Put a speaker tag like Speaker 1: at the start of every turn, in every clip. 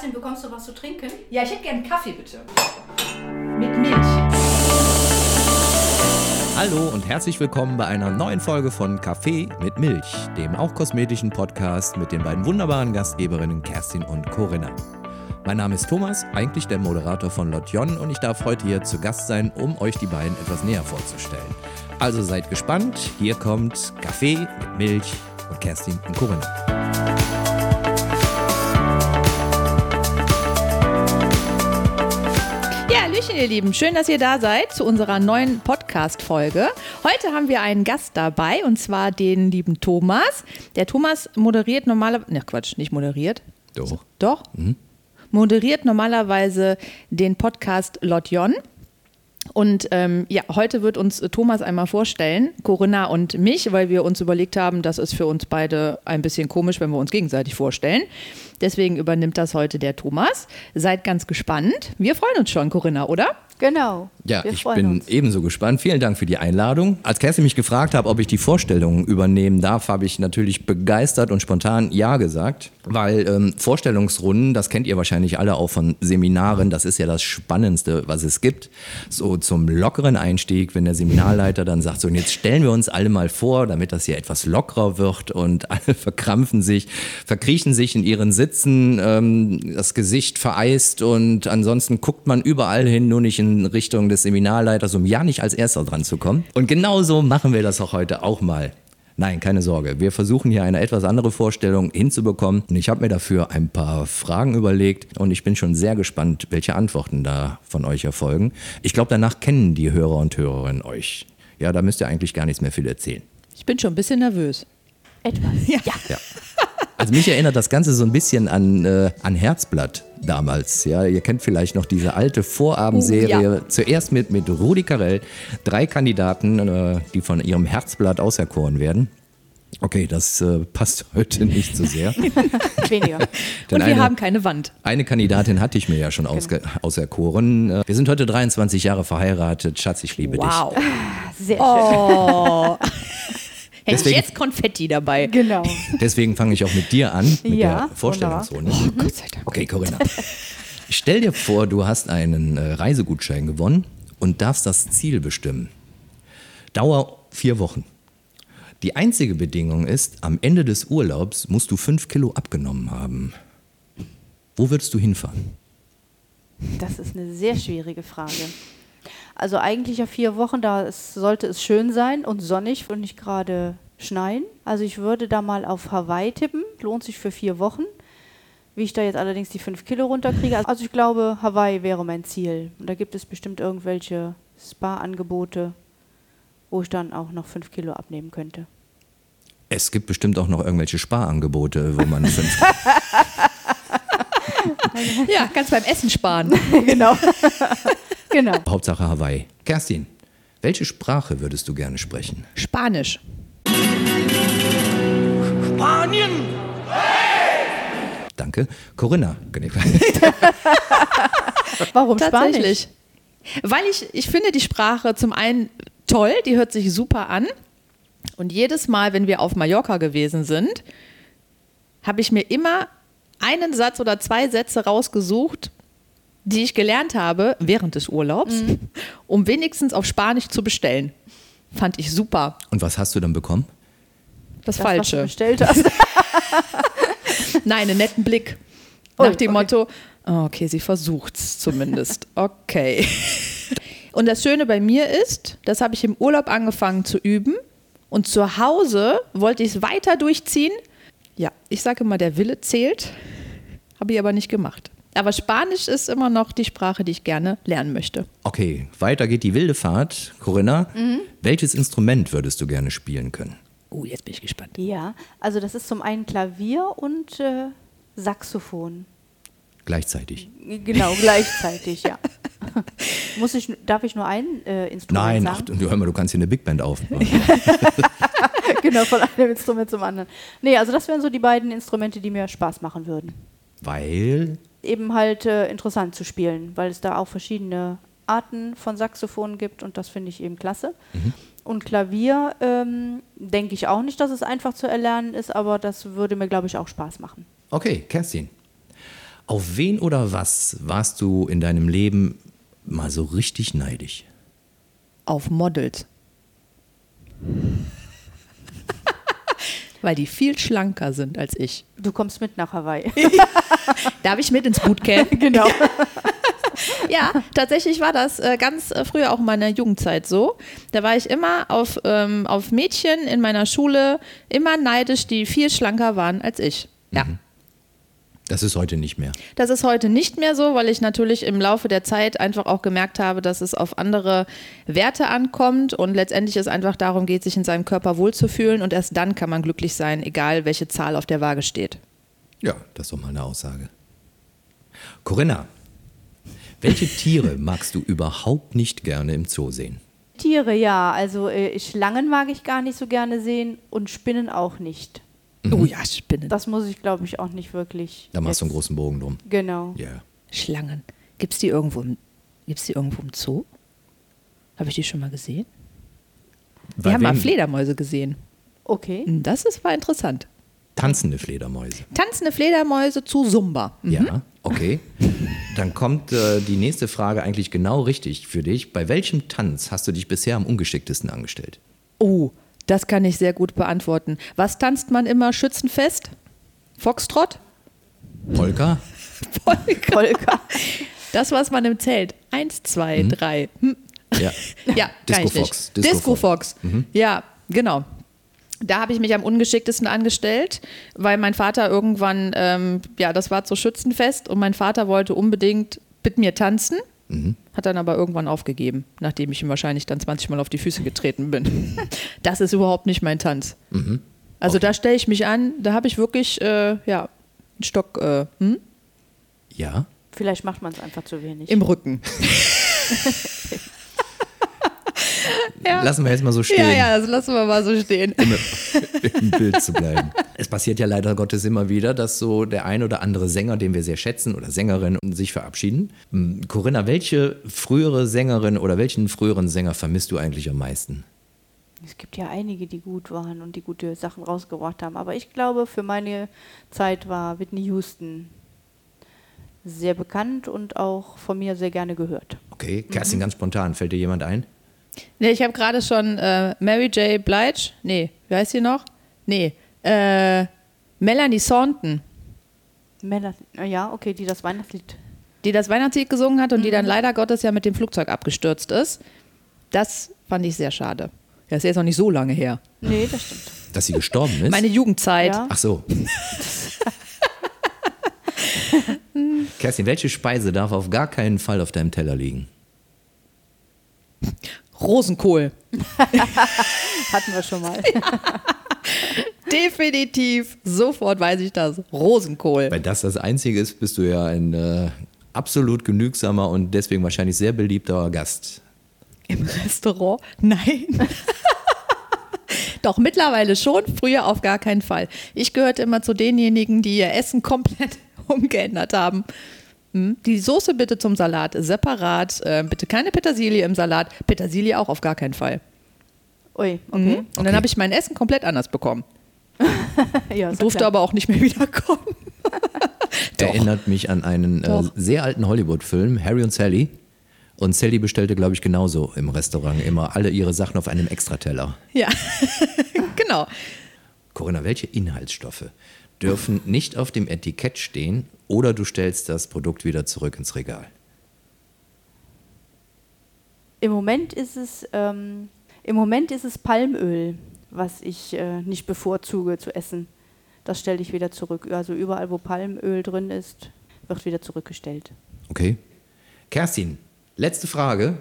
Speaker 1: Kerstin, bekommst du was zu trinken?
Speaker 2: Ja, ich hätte gern Kaffee, bitte. Mit Milch.
Speaker 3: Hallo und herzlich willkommen bei einer neuen Folge von Kaffee mit Milch, dem auch kosmetischen Podcast mit den beiden wunderbaren Gastgeberinnen Kerstin und Corinna. Mein Name ist Thomas, eigentlich der Moderator von Lotjon und ich darf heute hier zu Gast sein, um euch die beiden etwas näher vorzustellen. Also seid gespannt, hier kommt Kaffee mit Milch und Kerstin und Corinna.
Speaker 2: Ihr Lieben. Schön, dass ihr da seid zu unserer neuen Podcast-Folge. Heute haben wir einen Gast dabei und zwar den lieben Thomas. Der Thomas moderiert normalerweise, ne Quatsch, nicht moderiert.
Speaker 3: Doch.
Speaker 2: Doch? Moderiert normalerweise den Podcast Lotjon. Und ähm, ja, heute wird uns Thomas einmal vorstellen, Corinna und mich, weil wir uns überlegt haben, das ist für uns beide ein bisschen komisch, wenn wir uns gegenseitig vorstellen. Deswegen übernimmt das heute der Thomas. Seid ganz gespannt. Wir freuen uns schon, Corinna, oder?
Speaker 1: Genau.
Speaker 3: Ja,
Speaker 1: wir
Speaker 3: ich bin
Speaker 1: uns.
Speaker 3: ebenso gespannt. Vielen Dank für die Einladung. Als Kerstin mich gefragt hat, ob ich die Vorstellung übernehmen darf, habe ich natürlich begeistert und spontan Ja gesagt, weil ähm, Vorstellungsrunden, das kennt ihr wahrscheinlich alle auch von Seminaren, das ist ja das Spannendste, was es gibt. So zum lockeren Einstieg, wenn der Seminarleiter dann sagt, so und jetzt stellen wir uns alle mal vor, damit das hier etwas lockerer wird und alle verkrampfen sich, verkriechen sich in ihren Sitzen, ähm, das Gesicht vereist und ansonsten guckt man überall hin, nur nicht in Richtung des Seminarleiters, um ja nicht als Erster dran zu kommen. Und genauso machen wir das auch heute auch mal. Nein, keine Sorge. Wir versuchen hier eine etwas andere Vorstellung hinzubekommen. Und ich habe mir dafür ein paar Fragen überlegt und ich bin schon sehr gespannt, welche Antworten da von euch erfolgen. Ich glaube, danach kennen die Hörer und Hörerinnen euch. Ja, da müsst ihr eigentlich gar nichts mehr viel erzählen.
Speaker 2: Ich bin schon ein bisschen nervös.
Speaker 1: Etwas.
Speaker 2: Ja.
Speaker 3: Ja. Also mich erinnert das Ganze so ein bisschen an, äh, an Herzblatt damals. Ja, ihr kennt vielleicht noch diese alte Vorabendserie.
Speaker 2: Ja.
Speaker 3: Zuerst mit, mit Rudi Carell, drei Kandidaten, äh, die von ihrem Herzblatt auserkoren werden. Okay, das äh, passt heute nicht so sehr.
Speaker 1: Weniger.
Speaker 3: Denn
Speaker 2: Und wir
Speaker 3: eine-
Speaker 2: haben keine Wand.
Speaker 3: Eine Kandidatin hatte ich mir ja schon ausge auserkoren. Äh, Wir sind heute 23 Jahre verheiratet. Schatz, ich liebe
Speaker 2: Wow.
Speaker 1: Sehr schön.
Speaker 2: Oh. Hätte ich
Speaker 3: Deswegen-
Speaker 2: jetzt Konfetti dabei.
Speaker 1: Genau.
Speaker 3: Deswegen fange ich auch mit dir an, mit
Speaker 1: Ja,
Speaker 3: der Vorstellungsrunde.
Speaker 2: Gott sei Dank.
Speaker 3: Okay, Corinna. Stell dir vor, du hast einen äh, Reisegutschein gewonnen und darfst das Ziel bestimmen. Dauer vier Wochen. Die einzige Bedingung ist, am Ende des Urlaubs musst du fünf Kilo abgenommen haben. Wo würdest du hinfahren?
Speaker 1: Das ist eine sehr schwierige Frage. Also eigentlich ja vier Wochen, da sollte es schön sein und sonnig und nicht gerade schneien. Also ich würde da mal auf Hawaii tippen. Lohnt sich für vier Wochen. Wie ich da jetzt allerdings die fünf Kilo runterkriege. Also ich glaube, Hawaii wäre mein Ziel. Und da gibt es bestimmt irgendwelche Spa-Angebote, wo ich dann auch noch fünf Kilo abnehmen könnte.
Speaker 3: Es gibt bestimmt auch noch irgendwelche Sparangebote, wo man fünf.
Speaker 2: Ja, kannst beim Essen sparen.
Speaker 1: genau. genau.
Speaker 3: Hauptsache Hawaii. Kerstin, welche Sprache würdest du gerne sprechen?
Speaker 2: Spanisch.
Speaker 3: Danke. Corinna.
Speaker 1: Warum Spanisch?
Speaker 2: Tatsächlich. Weil ich, ich finde die Sprache zum einen toll, die hört sich super an. Und jedes Mal, wenn wir auf Mallorca gewesen sind, habe ich mir immer einen Satz oder zwei Sätze rausgesucht, die ich gelernt habe während des Urlaubs, um wenigstens auf Spanisch zu bestellen. Fand ich super.
Speaker 3: Und was hast du dann bekommen?
Speaker 2: Das,
Speaker 1: Das, was du
Speaker 2: Falsche.
Speaker 1: bestellt hast.
Speaker 2: Nein, einen netten Blick.
Speaker 1: Ui,
Speaker 2: Nach dem
Speaker 1: okay.
Speaker 2: Motto, oh, okay, sie versucht's zumindest. Okay. Und das Schöne bei mir ist, das habe ich im Urlaub angefangen zu üben und zu Hause wollte ich es weiter durchziehen. Ja, ich sage immer, der Wille zählt, habe ich aber nicht gemacht. Aber Spanisch ist immer noch die Sprache, die ich gerne lernen möchte.
Speaker 3: Okay, weiter geht die wilde Fahrt. Corinna, welches Instrument würdest du gerne spielen können?
Speaker 2: Oh, jetzt bin ich gespannt.
Speaker 1: Ja, also das ist zum einen Klavier und äh, Saxophon.
Speaker 3: Gleichzeitig.
Speaker 1: Genau, gleichzeitig, ja. Muss ich, darf ich nur ein äh, Instrument
Speaker 3: Nein, ach,
Speaker 1: sagen?
Speaker 3: du hör mal, du kannst hier eine Big Band aufbauen.
Speaker 1: genau, von einem Instrument zum anderen. Nee, also das wären so die beiden Instrumente, die mir Spaß machen würden.
Speaker 3: Weil,
Speaker 1: Eben halt äh, interessant zu spielen, weil es da auch verschiedene Arten von Saxophonen gibt und das finde ich eben klasse. Und Klavier ähm, denke ich auch nicht, dass es einfach zu erlernen ist, aber das würde mir, glaube ich, auch Spaß machen.
Speaker 3: okay, Kerstin. Auf wen oder was warst du in deinem Leben mal so richtig neidisch?
Speaker 2: Auf Models. Weil die viel schlanker sind als ich.
Speaker 1: Du kommst mit nach Hawaii.
Speaker 2: Darf ich mit ins Bootcamp?
Speaker 1: genau.
Speaker 2: ja, tatsächlich war das äh, ganz äh, früher auch in meiner Jugendzeit so. Da war ich immer auf, ähm, auf Mädchen in meiner Schule immer neidisch, die viel schlanker waren als ich. Ja.
Speaker 3: Das ist heute nicht mehr.
Speaker 2: Das ist heute nicht mehr so, weil ich natürlich im Laufe der Zeit einfach auch gemerkt habe, dass es auf andere Werte ankommt und letztendlich es einfach darum geht, sich in seinem Körper wohlzufühlen und erst dann kann man glücklich sein, egal welche Zahl auf der Waage steht.
Speaker 3: Ja, das ist doch mal eine Aussage. Corinna, welche Tiere magst du überhaupt nicht gerne im Zoo sehen?
Speaker 1: Tiere, ja. Also äh, Schlangen mag ich gar nicht so gerne sehen und Spinnen auch nicht.
Speaker 2: Oh ja, Spinnen.
Speaker 1: Das muss ich, glaube ich, auch nicht wirklich.
Speaker 3: Da machst du einen großen Bogen drum.
Speaker 1: Genau.
Speaker 3: Ja.
Speaker 2: Schlangen. Gibt es die irgendwo im, gibt's die irgendwo im Zoo? Habe ich die schon mal gesehen? Wir
Speaker 3: Bei
Speaker 2: haben mal? Fledermäuse gesehen.
Speaker 1: Okay.
Speaker 2: Das ist, war interessant.
Speaker 3: Tanzende Fledermäuse.
Speaker 2: Tanzende Fledermäuse zu Zumba.
Speaker 3: Ja, okay. Dann kommt äh, die nächste Frage eigentlich genau richtig für dich. Bei welchem Tanz hast du dich bisher am ungeschicktesten angestellt?
Speaker 2: Oh, das kann ich sehr gut beantworten. Was tanzt man immer schützenfest? Foxtrott?
Speaker 3: Polka?
Speaker 2: Polka.
Speaker 1: Polka.
Speaker 2: Das, was man im Zelt. Eins, zwei, drei. Hm.
Speaker 3: Ja.
Speaker 2: Ja,
Speaker 3: Disco. Fox, Disco
Speaker 2: Disco, Fox. Ja, genau. Da habe ich mich am ungeschicktesten angestellt, weil mein Vater irgendwann, ähm, ja, das war zu Schützenfest und mein Vater wollte unbedingt mit mir tanzen, hat dann aber irgendwann aufgegeben, nachdem ich ihm wahrscheinlich dann 20 Mal auf die Füße getreten bin. Das ist überhaupt nicht mein Tanz. Also da stelle ich mich an, da habe ich wirklich, äh, ja, einen Stock äh, hm?
Speaker 3: Ja?
Speaker 1: Vielleicht macht man es einfach zu wenig.
Speaker 2: im Rücken. Ja.
Speaker 3: Lassen wir jetzt mal so stehen,
Speaker 2: Ja, ja, das lassen wir mal so stehen.
Speaker 3: um im Bild zu bleiben. Es passiert ja leider Gottes immer wieder, dass so der ein oder andere Sänger, den wir sehr schätzen, oder Sängerin sich verabschieden. Hm, Corinna, welche frühere Sängerin oder welchen früheren Sänger vermisst du eigentlich am meisten?
Speaker 1: Es gibt ja einige, die gut waren und die gute Sachen rausgebracht haben. Aber ich glaube, für meine Zeit war Whitney Houston sehr bekannt und auch von mir sehr gerne gehört.
Speaker 3: Okay, Kerstin, ganz spontan, fällt dir jemand ein?
Speaker 2: Nee, ich habe gerade schon äh, Mary J. Blige. Nee, wie heißt sie noch? Nee, äh, Melanie Thornton,
Speaker 1: Männer, ja, okay, die das Weihnachtslied.
Speaker 2: die das Weihnachtslied gesungen hat und die dann leider Gottes ja mit dem Flugzeug abgestürzt ist. Das fand ich sehr schade. Das ist jetzt noch nicht so lange her.
Speaker 1: Nee, das stimmt.
Speaker 3: Dass sie gestorben ist?
Speaker 2: Meine Jugendzeit.
Speaker 1: Ja.
Speaker 3: Ach so. Kerstin, welche Speise darf auf gar keinen Fall auf deinem Teller liegen?
Speaker 2: Rosenkohl.
Speaker 1: Hatten wir schon mal.
Speaker 2: Definitiv. Sofort weiß ich das. Rosenkohl.
Speaker 3: Weil das das Einzige ist, bist du ja ein äh, absolut genügsamer und deswegen wahrscheinlich sehr beliebter Gast.
Speaker 2: Im Restaurant? Nein. Doch, mittlerweile schon, früher auf gar keinen Fall. Ich gehörte immer zu denjenigen, die ihr Essen komplett umgeändert haben. Hm? Die Soße bitte zum Salat separat, äh, bitte keine Petersilie im Salat, Petersilie auch auf gar keinen Fall.
Speaker 1: Ui,
Speaker 2: Mhm.
Speaker 1: okay.
Speaker 2: Und dann
Speaker 3: Okay.
Speaker 2: habe ich mein Essen komplett anders bekommen.
Speaker 1: Ja,
Speaker 2: Durfte aber auch nicht mehr wiederkommen.
Speaker 3: Erinnert mich an einen äh, sehr alten Hollywood-Film, Harry und Sally. Und Sally bestellte, glaube ich, genauso im Restaurant immer alle ihre Sachen auf einem Extrateller.
Speaker 2: Ja, genau.
Speaker 3: Corinna, welche Inhaltsstoffe dürfen nicht auf dem Etikett stehen oder du stellst das Produkt wieder zurück ins Regal?
Speaker 1: Im Moment ist es, ähm, im Moment ist es Palmöl, was ich äh, nicht bevorzuge zu essen. Das stelle ich wieder zurück. Also überall, wo Palmöl drin ist, wird wieder zurückgestellt.
Speaker 3: Okay. Kerstin, letzte Frage.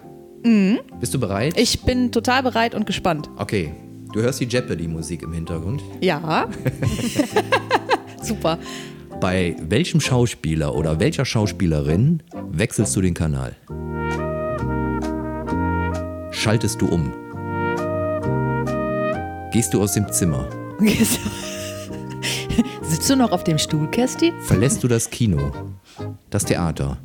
Speaker 3: Bist du bereit?
Speaker 2: Ich bin total bereit und gespannt.
Speaker 3: Okay. Du hörst die Jeopardy-Musik im Hintergrund.
Speaker 2: Ja. Super.
Speaker 3: Bei welchem Schauspieler oder welcher Schauspielerin wechselst du den Kanal? Schaltest du um? Gehst du aus dem Zimmer?
Speaker 2: Sitzt du noch auf dem Stuhl, Kersti?
Speaker 3: Verlässt du das Kino? Das Theater?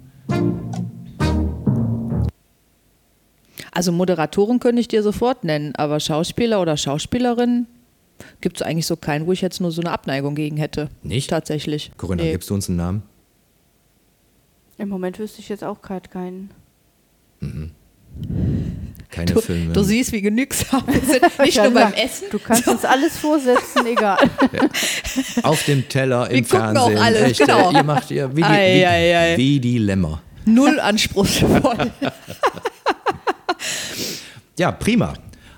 Speaker 2: Also Moderatoren könnte ich dir sofort nennen, aber Schauspieler oder Schauspielerin gibt es eigentlich so keinen, wo ich jetzt nur so eine Abneigung gegen hätte.
Speaker 3: Nicht?
Speaker 2: Tatsächlich.
Speaker 3: Corinna,
Speaker 2: Nee.
Speaker 3: gibst du uns einen Namen?
Speaker 1: Im Moment wüsste ich jetzt auch gerade keinen.
Speaker 3: Keine
Speaker 2: Du,
Speaker 3: Filme.
Speaker 2: du siehst, wie genügsam wir sind. Nicht nur beim Essen.
Speaker 1: Du kannst uns alles vorsetzen, egal.
Speaker 3: Auf dem Teller, im
Speaker 2: Wir gucken auch
Speaker 3: Fernsehen.
Speaker 2: alles,
Speaker 3: Echt,
Speaker 2: genau.
Speaker 3: Ihr macht ihr wie die,
Speaker 2: Ei,
Speaker 3: wie,
Speaker 2: ei, ei.
Speaker 3: wie die Lämmer.
Speaker 2: Null anspruchsvoll.
Speaker 3: Ja, prima.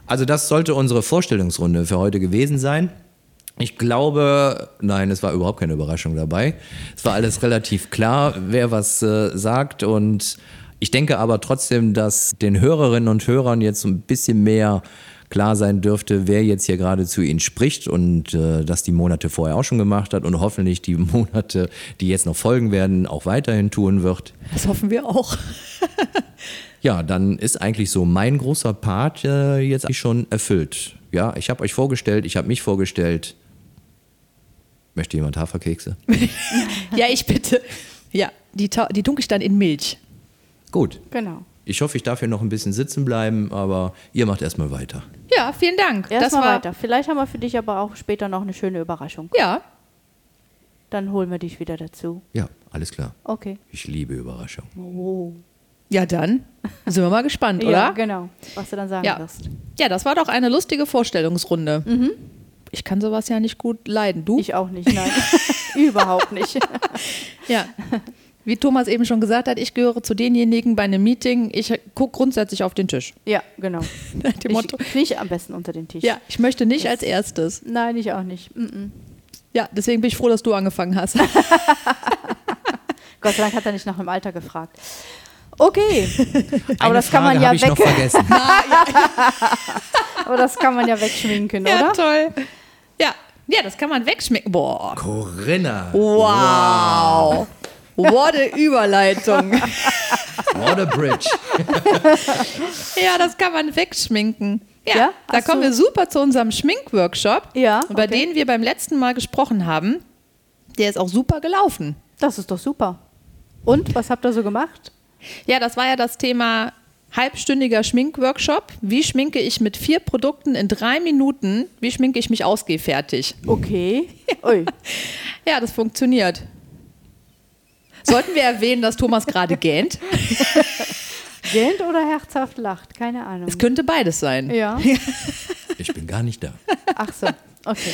Speaker 3: Also das sollte unsere Vorstellungsrunde für heute gewesen sein. Ich glaube, nein, es war überhaupt keine Überraschung dabei. Es war alles relativ klar, wer was äh, sagt und ich denke aber trotzdem, dass den Hörerinnen und Hörern jetzt ein bisschen mehr klar sein dürfte, wer jetzt hier gerade zu ihnen spricht und äh, das die Monate vorher auch schon gemacht hat und hoffentlich die Monate, die jetzt noch folgen werden, auch weiterhin tun wird.
Speaker 2: Das hoffen wir auch.
Speaker 3: Ja, dann ist eigentlich so mein großer Part äh, jetzt eigentlich schon erfüllt. Ja, ich habe euch vorgestellt, ich habe mich vorgestellt. Möchte jemand Haferkekse?
Speaker 2: Ja, ich bitte. Ja, die, ta- die dann in Milch.
Speaker 3: Gut.
Speaker 1: Genau.
Speaker 3: Ich hoffe, ich darf hier noch ein bisschen sitzen bleiben, aber ihr macht erstmal weiter.
Speaker 2: Ja, vielen Dank. das
Speaker 1: Erstmal
Speaker 2: war
Speaker 1: weiter. Vielleicht haben wir für dich aber auch später noch eine schöne Überraschung.
Speaker 2: Ja,
Speaker 1: Dann holen wir dich wieder dazu.
Speaker 3: Ja, alles klar.
Speaker 1: Okay.
Speaker 3: Ich liebe Überraschungen.
Speaker 1: Oh.
Speaker 2: Ja dann sind wir mal gespannt,
Speaker 1: Ja,
Speaker 2: oder?
Speaker 1: genau. Was du dann sagen
Speaker 2: Ja.
Speaker 1: wirst.
Speaker 2: Ja, das war doch eine lustige Vorstellungsrunde. Ich kann sowas ja nicht gut leiden. Du?
Speaker 1: Ich auch nicht, nein. Überhaupt nicht.
Speaker 2: Ja. Wie Thomas eben schon gesagt hat, ich gehöre zu denjenigen bei einem Meeting, ich gucke grundsätzlich auf den Tisch.
Speaker 1: Ja, genau.
Speaker 2: Dem Motto.
Speaker 1: Ich kriege am besten unter den Tisch.
Speaker 2: Ja, ich möchte nicht als erstes.
Speaker 1: Nein, ich auch nicht. Mm -mm.
Speaker 2: Ja, deswegen bin ich froh, dass du angefangen hast.
Speaker 1: Gott sei Dank hat er nicht nach dem Alter gefragt. Okay. Aber
Speaker 3: Eine
Speaker 1: das kann man
Speaker 3: Frage
Speaker 1: ja
Speaker 3: ich noch
Speaker 1: weg.
Speaker 3: vergessen.
Speaker 1: Aber das kann man ja wegschminken,
Speaker 2: Ja,
Speaker 1: oder?
Speaker 2: toll. Ja. ja, das kann man wegschmecken. Boah.
Speaker 3: Corinna.
Speaker 2: Wow. What a Überleitung.
Speaker 3: What a bridge.
Speaker 2: Ja, das kann man wegschminken. Ja,
Speaker 1: Ja?
Speaker 2: da kommen wir super zu unserem Schminkworkshop,
Speaker 1: Ja,
Speaker 2: über
Speaker 1: okay.
Speaker 2: den wir beim letzten Mal gesprochen haben. Der ist auch super gelaufen.
Speaker 1: Das ist doch super. Und was habt ihr so gemacht?
Speaker 2: Ja, das war ja das Thema halbstündiger Schminkworkshop. Wie schminke ich mit vier Produkten in drei Minuten? Wie schminke ich mich ausgehfertig?
Speaker 1: Okay. Ui.
Speaker 2: Ja, das funktioniert. Sollten wir erwähnen, dass Thomas gerade gähnt?
Speaker 1: Gähnt oder herzhaft lacht? Keine Ahnung.
Speaker 2: Es könnte beides sein.
Speaker 1: Ja.
Speaker 3: Ich bin gar nicht da.
Speaker 1: Ach so. Okay.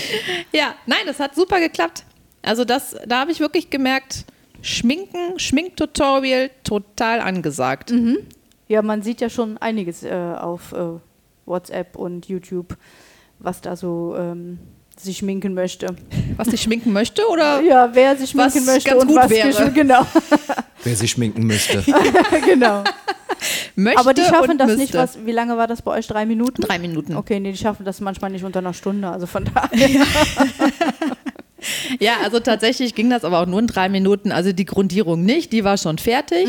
Speaker 2: Ja, nein, das hat super geklappt. Also das, da habe ich wirklich gemerkt, Schminken, Schminktutorial total angesagt.
Speaker 1: Ja, man sieht ja schon einiges äh, auf äh, WhatsApp und YouTube, was da so ähm, sich schminken möchte.
Speaker 2: Was ich schminken möchte oder?
Speaker 1: Ja, wer sich
Speaker 2: Was
Speaker 1: schminken möchte
Speaker 2: ganz
Speaker 1: und
Speaker 2: gut
Speaker 1: was
Speaker 2: wäre.
Speaker 1: Genau,
Speaker 3: Wer sich schminken müsste.
Speaker 1: genau.
Speaker 2: möchte
Speaker 1: Aber die schaffen das
Speaker 2: müsste.
Speaker 1: nicht. Was, wie lange war das bei euch? Drei Minuten?
Speaker 2: Drei Minuten.
Speaker 1: Okay, nee, die schaffen das manchmal nicht unter einer Stunde. Also von daher.
Speaker 2: Ja, also tatsächlich ging das aber auch nur in drei Minuten. Also die Grundierung nicht, die war schon fertig.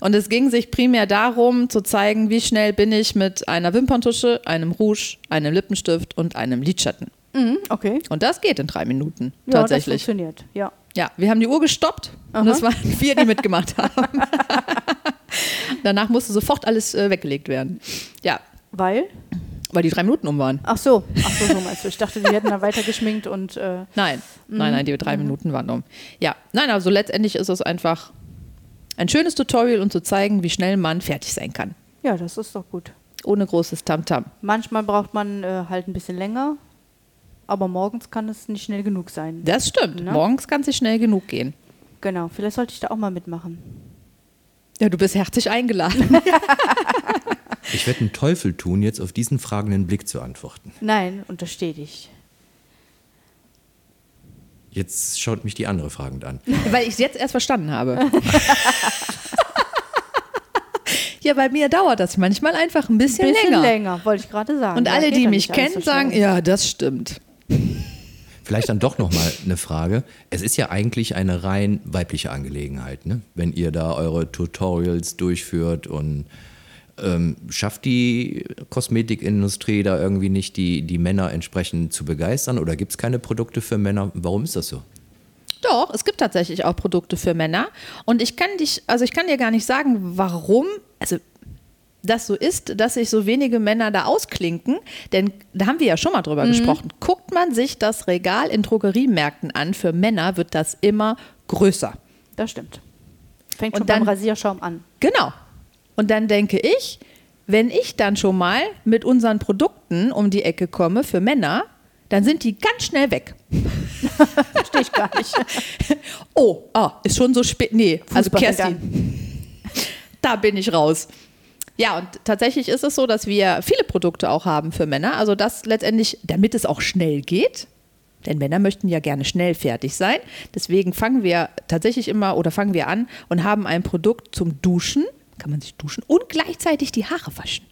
Speaker 2: Und es ging sich primär darum, zu zeigen, wie schnell bin ich mit einer Wimperntusche, einem Rouge, einem Lippenstift und einem Lidschatten.
Speaker 1: Mhm, okay.
Speaker 2: Und das geht in drei Minuten
Speaker 1: Ja,
Speaker 2: tatsächlich.
Speaker 1: das funktioniert. Ja.
Speaker 2: Ja, wir haben die Uhr gestoppt und
Speaker 1: Aha.
Speaker 2: es waren vier, die mitgemacht haben. Danach musste sofort alles äh, weggelegt werden. Ja,
Speaker 1: Weil?
Speaker 2: Weil die drei Minuten um waren.
Speaker 1: Ach so, ach so, so meinst du. Ich dachte, die hätten da weiter geschminkt und äh,
Speaker 2: Nein, nein, nein, die drei Minuten waren um. Ja, nein, also letztendlich ist es einfach ein schönes Tutorial, um zu zeigen, wie schnell man fertig sein kann.
Speaker 1: ja, das ist doch gut.
Speaker 2: Ohne großes Tamtam.
Speaker 1: Manchmal braucht man äh, halt ein bisschen länger, aber morgens kann es nicht schnell genug sein.
Speaker 2: Das stimmt.
Speaker 1: Na?
Speaker 2: Morgens kann es schnell genug gehen.
Speaker 1: Genau, vielleicht sollte ich da auch mal mitmachen.
Speaker 2: Ja, du bist herzlich eingeladen.
Speaker 3: Ich werde einen Teufel tun, jetzt auf diesen fragenden Blick zu antworten.
Speaker 1: Nein, untersteh dich.
Speaker 3: Jetzt schaut mich die andere fragend an.
Speaker 2: weil ich es jetzt erst verstanden habe. ja, bei mir dauert das manchmal einfach ein bisschen,
Speaker 1: Bisschen
Speaker 2: länger.
Speaker 1: länger, wollte ich gerade sagen.
Speaker 2: Und
Speaker 1: Ja,
Speaker 2: alle, die mich kennen,
Speaker 1: so
Speaker 2: sagen, ja, das stimmt.
Speaker 3: Vielleicht dann doch nochmal eine Frage. Es ist ja eigentlich eine rein weibliche Angelegenheit, ne? wenn ihr da eure Tutorials durchführt und ähm, schafft die Kosmetikindustrie da irgendwie nicht, die, die Männer entsprechend zu begeistern oder gibt es keine Produkte für Männer? Warum ist das so?
Speaker 2: Doch, es gibt tatsächlich auch Produkte für Männer. Und ich kann dich, also ich kann dir gar nicht sagen, warum, also das so ist, dass sich so wenige Männer da ausklinken. Denn da haben wir ja schon mal drüber gesprochen. Guckt man sich das Regal in Drogeriemärkten an, für Männer wird das immer größer.
Speaker 1: Das stimmt. Fängt
Speaker 2: Und
Speaker 1: schon beim
Speaker 2: dann-
Speaker 1: Rasierschaum an.
Speaker 2: Genau. Und dann denke ich, wenn ich dann schon mal mit unseren Produkten um die Ecke komme für Männer, dann sind die ganz schnell weg.
Speaker 1: Verstehe ich gar nicht.
Speaker 2: Oh, ah, ist schon so spät. Nee, also Kerstin, da bin ich raus. Ja, und tatsächlich ist es so, dass wir viele Produkte auch haben für Männer. Also das letztendlich, damit es auch schnell geht. Denn Männer möchten ja gerne schnell fertig sein. Deswegen fangen wir tatsächlich immer oder fangen wir an und haben ein Produkt zum Duschen. Kann man sich duschen und gleichzeitig die Haare waschen.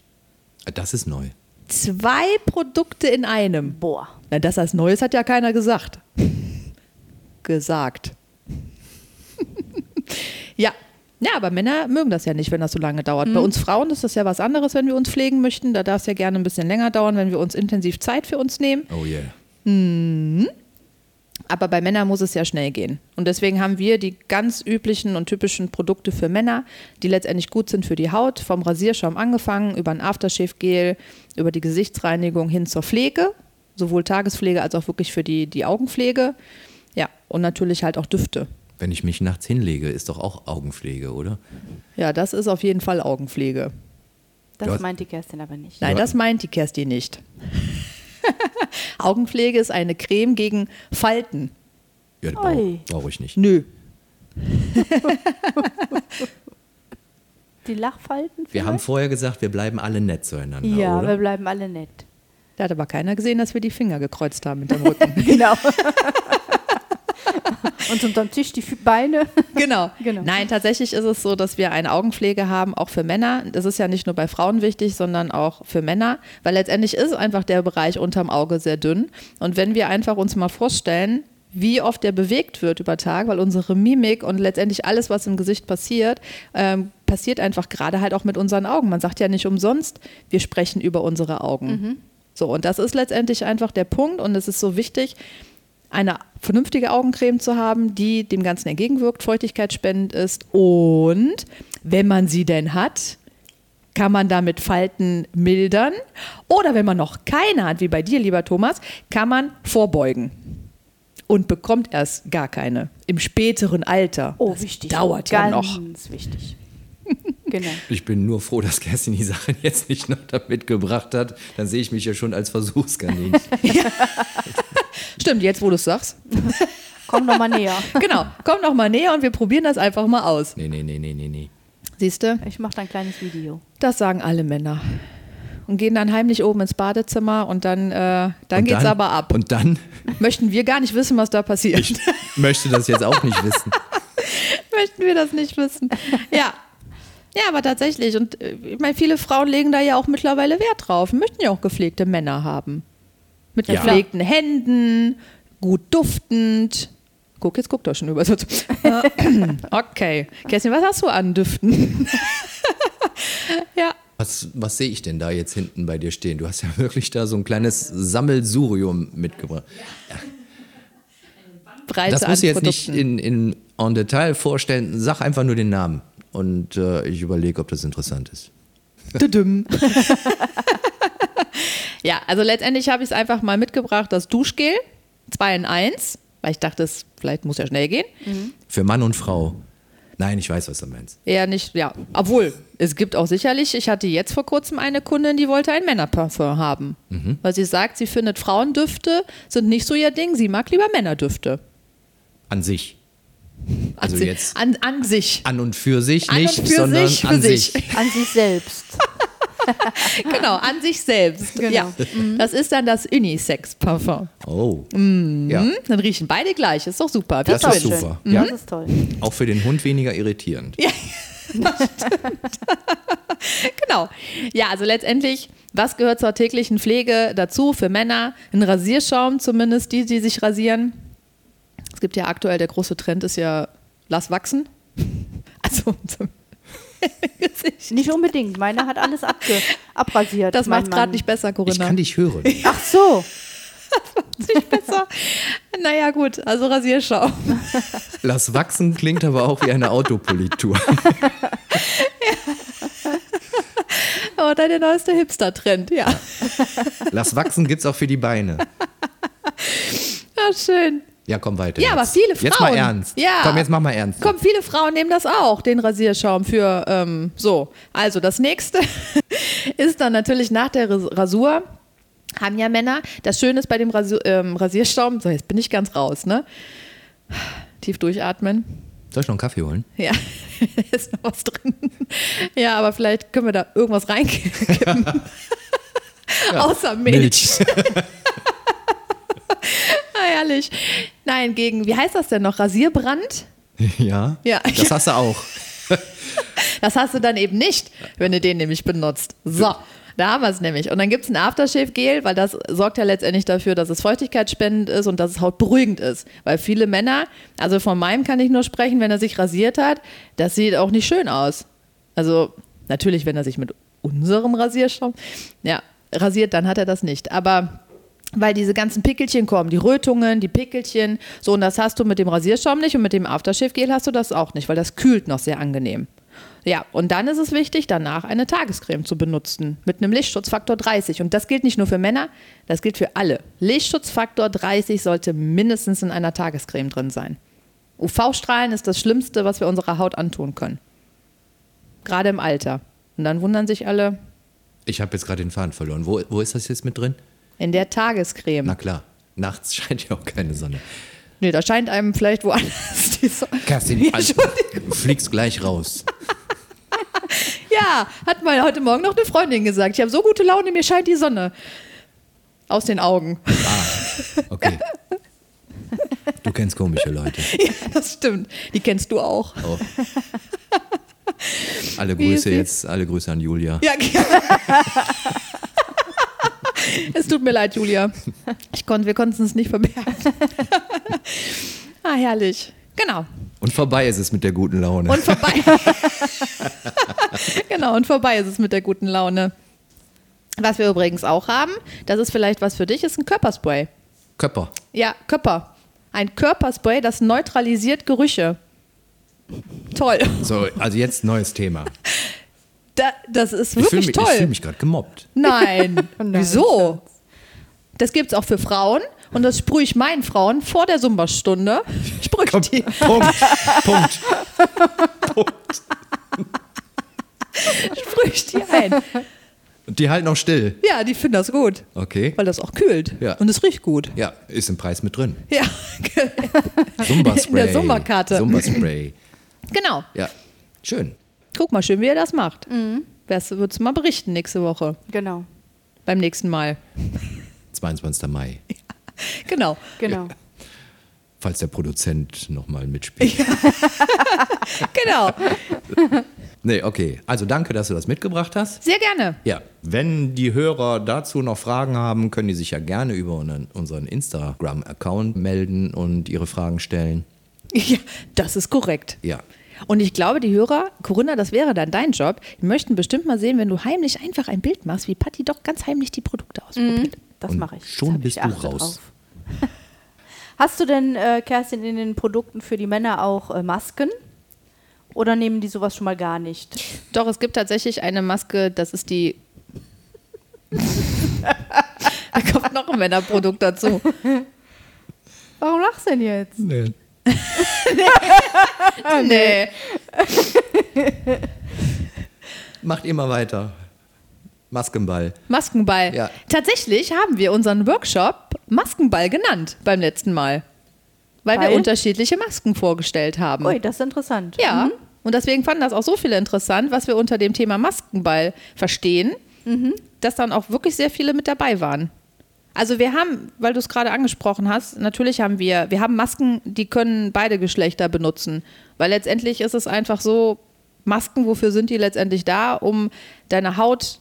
Speaker 3: Das ist neu.
Speaker 2: Zwei Produkte in einem.
Speaker 1: Boah.
Speaker 2: Na, das als Neues hat ja keiner gesagt. gesagt. ja. Ja, aber Männer mögen das ja nicht, wenn das so lange dauert. Bei uns Frauen ist das ja was anderes, wenn wir uns pflegen möchten. Da darf es ja gerne ein bisschen länger dauern, wenn wir uns intensiv Zeit für uns nehmen.
Speaker 3: Oh yeah.
Speaker 2: Aber bei Männern muss es ja schnell gehen. Und deswegen haben wir die ganz üblichen und typischen Produkte für Männer, die letztendlich gut sind für die Haut, vom Rasierschaum angefangen, über ein Aftershave-Gel, über die Gesichtsreinigung hin zur Pflege, sowohl Tagespflege als auch wirklich für die, die Augenpflege. Ja, und natürlich halt auch Düfte.
Speaker 3: Wenn ich mich nachts hinlege, ist doch auch Augenpflege, oder?
Speaker 2: Ja, das ist auf jeden Fall Augenpflege.
Speaker 1: Das meint die Kerstin aber nicht.
Speaker 2: Nein, das meint die Kerstin nicht. Augenpflege ist eine Creme gegen Falten.
Speaker 3: Ja, brauche brauch ich nicht.
Speaker 2: Nö.
Speaker 1: Die Lachfalten?
Speaker 3: Wir haben vorher gesagt, wir bleiben alle nett zueinander,
Speaker 1: Ja, wir
Speaker 3: oder?
Speaker 1: bleiben alle nett.
Speaker 2: Da hat aber keiner gesehen, dass wir die Finger gekreuzt haben mit dem Rücken.
Speaker 1: Genau. Und unterm Tisch die Beine.
Speaker 2: genau.
Speaker 1: Genau.
Speaker 2: Nein, tatsächlich ist es so, dass wir eine Augenpflege haben, auch für Männer. Das ist ja nicht nur bei Frauen wichtig, sondern auch für Männer, weil letztendlich ist einfach der Bereich unterm Auge sehr dünn. Und wenn wir einfach uns mal vorstellen, wie oft der bewegt wird über Tag, weil unsere Mimik und letztendlich alles, was im Gesicht passiert, ähm, passiert einfach gerade halt auch mit unseren Augen. Man sagt ja nicht umsonst, wir sprechen über unsere Augen. So, und das ist letztendlich einfach der Punkt und es ist so wichtig, eine vernünftige Augencreme zu haben, die dem Ganzen entgegenwirkt, feuchtigkeitsspendend ist und wenn man sie denn hat, kann man damit Falten mildern oder wenn man noch keine hat, wie bei dir, lieber Thomas, kann man vorbeugen und bekommt erst gar keine im späteren Alter.
Speaker 1: Oh,
Speaker 2: Das
Speaker 1: wichtig.
Speaker 2: Dauert ja
Speaker 1: Ganz
Speaker 2: noch.
Speaker 1: wichtig. Genau.
Speaker 3: Ich bin nur froh, dass Kerstin die Sache jetzt nicht noch damit gebracht hat. Dann sehe ich mich ja schon als Versuchskaninchen.
Speaker 2: Stimmt, jetzt wo du es sagst.
Speaker 1: Komm noch mal näher.
Speaker 2: Genau, komm noch mal näher und wir probieren das einfach mal aus.
Speaker 3: Nee, nee, nee, nee, nee, nee.
Speaker 2: Siehst du?
Speaker 1: Ich mache da ein kleines Video.
Speaker 2: Das sagen alle Männer. Und gehen dann heimlich oben ins Badezimmer und dann, äh, dann
Speaker 3: Und
Speaker 2: geht's
Speaker 3: dann-
Speaker 2: aber ab.
Speaker 3: Und dann,
Speaker 2: Möchten wir gar nicht wissen, was da passiert.
Speaker 3: ich möchte das jetzt auch nicht wissen.
Speaker 2: Möchten wir das nicht wissen. Ja. Ja, aber tatsächlich. Und äh, ich meine, viele Frauen legen da ja auch mittlerweile Wert drauf, möchten ja auch gepflegte Männer haben. Mit
Speaker 3: Ja.
Speaker 2: gepflegten Händen, gut duftend. Guck, jetzt guckt er schon über. okay. Kerstin, was hast du an Düften? ja.
Speaker 3: Was, was sehe ich denn da jetzt hinten bei dir stehen? Du hast ja wirklich da so ein kleines Sammelsurium mitgebracht.
Speaker 2: Breite
Speaker 3: Das musst du jetzt nicht in, in en Detail vorstellen. Sag einfach nur den Namen. Und äh, ich überlege, ob das interessant ist.
Speaker 2: Düdüm. Ja, also letztendlich habe ich es einfach mal mitgebracht, das Duschgel, 2 in 1, weil ich dachte, es vielleicht muss ja schnell gehen.
Speaker 3: Für Mann und Frau. Nein, ich weiß, was du meinst.
Speaker 2: Eher nicht, ja, obwohl, es gibt auch sicherlich, ich hatte jetzt vor kurzem eine Kundin, die wollte ein Männerparfum haben. Weil sie sagt, sie findet Frauendüfte sind nicht so ihr Ding, sie mag lieber Männerdüfte.
Speaker 3: An sich. Also
Speaker 2: an, si-
Speaker 3: jetzt
Speaker 2: An, an sich.
Speaker 3: an und für sich
Speaker 2: An und
Speaker 3: nicht,
Speaker 2: für
Speaker 3: sondern
Speaker 2: sich, für
Speaker 3: an
Speaker 2: sich.
Speaker 3: sich.
Speaker 1: An sich selbst.
Speaker 2: genau, an sich selbst.
Speaker 1: Genau.
Speaker 2: Ja, das ist dann das Unisex-Parfum.
Speaker 3: Oh. Ja,
Speaker 2: Hm? Dann riechen beide gleich, ist doch super.
Speaker 3: Das
Speaker 2: Wird
Speaker 3: ist super.
Speaker 1: Schön.
Speaker 3: Ja.
Speaker 1: Das ist toll.
Speaker 3: auch für den Hund weniger irritierend.
Speaker 2: Genau. Ja, also letztendlich, was gehört zur täglichen Pflege dazu für Männer? Ein Rasierschaum zumindest, die, die sich rasieren. Es gibt ja aktuell, der große Trend ist ja, lass wachsen. Also zum Gesicht.
Speaker 1: Nicht unbedingt. Meiner hat alles abge abrasiert.
Speaker 2: Das macht gerade nicht besser,
Speaker 3: Ich
Speaker 2: Corinna.
Speaker 3: kann dich hören.
Speaker 1: Ach so.
Speaker 2: nicht besser. Naja, gut, also Rasierschaum.
Speaker 3: Lass wachsen klingt aber auch wie eine Autopolitur.
Speaker 2: Aber dann der neueste Hipster-Trend, ja.
Speaker 3: Lass wachsen gibt's auch für die Beine.
Speaker 2: Ja, schön.
Speaker 3: Ja, komm weiter.
Speaker 2: Ja,
Speaker 3: jetzt.
Speaker 2: aber viele Frauen.
Speaker 3: Jetzt mal ernst.
Speaker 2: Ja.
Speaker 3: Komm, jetzt mach mal ernst.
Speaker 2: Komm, viele Frauen nehmen das auch, den Rasierschaum für ähm, so. Also das nächste ist dann natürlich nach der Ras- Rasur haben ja Männer. Das Schöne ist bei dem Rasur, ähm, Rasierschaum, so jetzt bin ich ganz raus, ne? Tief durchatmen.
Speaker 3: Soll ich noch einen Kaffee holen?
Speaker 2: Ja, ist noch was drin. Ja, aber vielleicht können wir da irgendwas reinkippen. Außer Milch. Ah, herrlich. Nein, gegen, wie heißt das denn noch? Rasierbrand?
Speaker 3: ja.
Speaker 2: Ja.
Speaker 3: Das hast du auch.
Speaker 2: Das hast du dann eben nicht, wenn du den nämlich benutzt. So, da haben wir es nämlich. Und dann gibt es ein Aftershave-Gel, weil das sorgt ja letztendlich dafür, dass es feuchtigkeitsspendend ist und dass es hautberuhigend ist. Weil viele Männer, also von meinem kann ich nur sprechen, wenn er sich rasiert hat, das sieht auch nicht schön aus. Also natürlich, wenn er sich mit unserem Rasierschaum ja, rasiert, dann hat er das nicht. Aber weil diese ganzen Pickelchen kommen, die Rötungen, die Pickelchen, so und das hast du mit dem Rasierschaum nicht und mit dem Aftershave-Gel hast du das auch nicht, weil das kühlt noch sehr angenehm. Ja, und dann ist es wichtig, danach eine Tagescreme zu benutzen mit einem Lichtschutzfaktor 30. Und das gilt nicht nur für Männer, das gilt für alle. Lichtschutzfaktor 30 sollte mindestens in einer Tagescreme drin sein. UV-Strahlen ist das Schlimmste, was wir unserer Haut antun können. Gerade im Alter. Und dann wundern sich alle,
Speaker 3: Ich habe jetzt gerade den Faden verloren. Wo, wo ist das jetzt mit drin?
Speaker 2: In der Tagescreme.
Speaker 3: Na klar. Nachts scheint ja auch keine Sonne.
Speaker 2: Nee, da scheint einem vielleicht woanders die Sonne.
Speaker 3: Kerstin, also, du fliegst gleich raus.
Speaker 2: Ja, hat mal heute Morgen noch eine Freundin gesagt. Ich habe so gute Laune, mir scheint die Sonne aus den Augen.
Speaker 3: Okay. Du kennst komische Leute.
Speaker 2: Ja, das stimmt. Die kennst du auch.
Speaker 3: Oh. Alle Grüße jetzt, alle Grüße an Julia.
Speaker 2: Ja, es tut mir leid, Julia. Ich konnt, wir konnten es nicht verbergen. ah, herrlich. Genau.
Speaker 3: Und vorbei ist es mit der guten Laune.
Speaker 2: Und vorbei. genau, und vorbei ist es mit der guten Laune. Was wir übrigens auch haben, das ist vielleicht was für dich, ist ein Körperspray.
Speaker 3: Köpper.
Speaker 2: Ja, Körper. Ein Körperspray, das neutralisiert Gerüche. Toll.
Speaker 3: So, also jetzt neues Thema.
Speaker 2: Da, das ist
Speaker 3: Ich fühle
Speaker 2: wirklich
Speaker 3: mich,
Speaker 2: toll.
Speaker 3: ich fühl mich gerade gemobbt.
Speaker 2: Nein.
Speaker 1: Nein,
Speaker 2: Wieso? Das gibt es auch für Frauen und das sprühe ich meinen Frauen vor der Sumba-Stunde. Sprühe ich
Speaker 3: Komm,
Speaker 2: die.
Speaker 3: Punkt. Punkt.
Speaker 2: Sprühe ich die ein.
Speaker 3: Und die halten auch still.
Speaker 2: Ja, die finden das gut,
Speaker 3: Okay.
Speaker 2: weil das auch kühlt.
Speaker 3: Ja.
Speaker 2: Und es riecht gut.
Speaker 3: Ja, ist im Preis mit drin.
Speaker 2: Ja,
Speaker 3: Zumba-Spray.
Speaker 2: In der Zumba-Karte.
Speaker 3: Zumba-Spray.
Speaker 2: genau.
Speaker 3: Ja, schön.
Speaker 2: Guck mal schön, wie er das macht.
Speaker 1: Mhm.
Speaker 2: Das würdest du mal berichten nächste Woche.
Speaker 1: Genau,
Speaker 2: Beim nächsten Mal.
Speaker 3: 22. Mai.
Speaker 2: Genau.
Speaker 1: genau.
Speaker 3: Falls der Produzent nochmal mitspielt.
Speaker 2: Genau.
Speaker 3: Nee, okay. Also danke, dass du das mitgebracht hast.
Speaker 2: Sehr gerne.
Speaker 3: Ja, wenn die Hörer dazu noch Fragen haben, können die sich ja gerne über unseren- unseren Instagram-Account melden und ihre Fragen stellen.
Speaker 2: Ja, das ist korrekt.
Speaker 3: Ja.
Speaker 2: Und ich glaube, die Hörer, Corinna, das wäre dann dein Job, die möchten bestimmt mal sehen, wenn du heimlich einfach ein Bild machst, wie Patti doch ganz heimlich die Produkte ausprobiert.
Speaker 1: Das
Speaker 3: Und
Speaker 1: mache ich.
Speaker 3: schon
Speaker 1: Das
Speaker 3: bist
Speaker 1: ich
Speaker 3: du raus.
Speaker 1: drauf. Hast du denn, äh, Kerstin, in den Produkten für die Männer auch äh, Masken? Oder nehmen die sowas schon mal gar nicht?
Speaker 2: Doch, es gibt tatsächlich eine Maske, das ist die. da kommt noch ein Männerprodukt dazu.
Speaker 1: Warum lachst du denn jetzt?
Speaker 3: Nee.
Speaker 2: Nee.
Speaker 3: Macht immer weiter. Maskenball.
Speaker 2: Maskenball.
Speaker 3: Ja.
Speaker 2: Tatsächlich haben wir unseren Workshop Maskenball genannt beim letzten Mal. Weil, wir
Speaker 1: Weil?
Speaker 2: unterschiedliche Masken vorgestellt haben.
Speaker 1: Ui, das ist interessant.
Speaker 2: Ja.
Speaker 1: Mhm.
Speaker 2: Und deswegen fanden das auch so viele interessant, was wir unter dem Thema Maskenball verstehen, dass dann auch wirklich sehr viele mit dabei waren. Also wir haben, weil du es gerade angesprochen hast, natürlich haben wir, wir haben Masken, die können beide Geschlechter benutzen. Weil letztendlich ist es einfach so, Masken, wofür sind die letztendlich da? Um deine Haut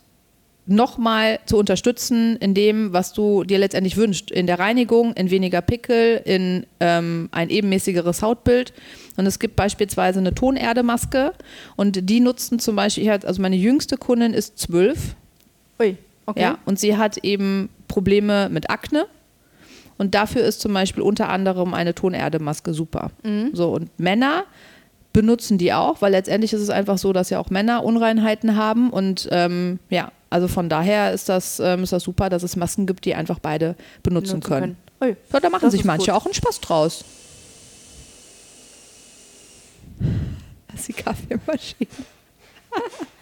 Speaker 2: nochmal zu unterstützen in dem, was du dir letztendlich wünschst. In der Reinigung, in weniger Pickel, in ähm, ein ebenmäßigeres Hautbild. Und es gibt beispielsweise eine Tonerdemaske und die nutzen zum Beispiel, also meine jüngste Kundin ist zwölf
Speaker 1: Ui, okay.
Speaker 2: ja, und sie hat eben Probleme mit Akne. Und dafür ist zum Beispiel unter anderem eine Tonerdemaske super. So, und Männer benutzen die auch, weil letztendlich ist es einfach so, dass ja auch Männer Unreinheiten haben. Und ähm, ja, also von daher ist das, ähm, ist das super, dass es Masken gibt, die einfach beide benutzen
Speaker 1: Nutzen
Speaker 2: können.
Speaker 1: können.
Speaker 2: Ja, da machen
Speaker 1: das
Speaker 2: sich manche
Speaker 1: gut.
Speaker 2: auch einen Spaß draus. Das ist die Kaffeemaschine.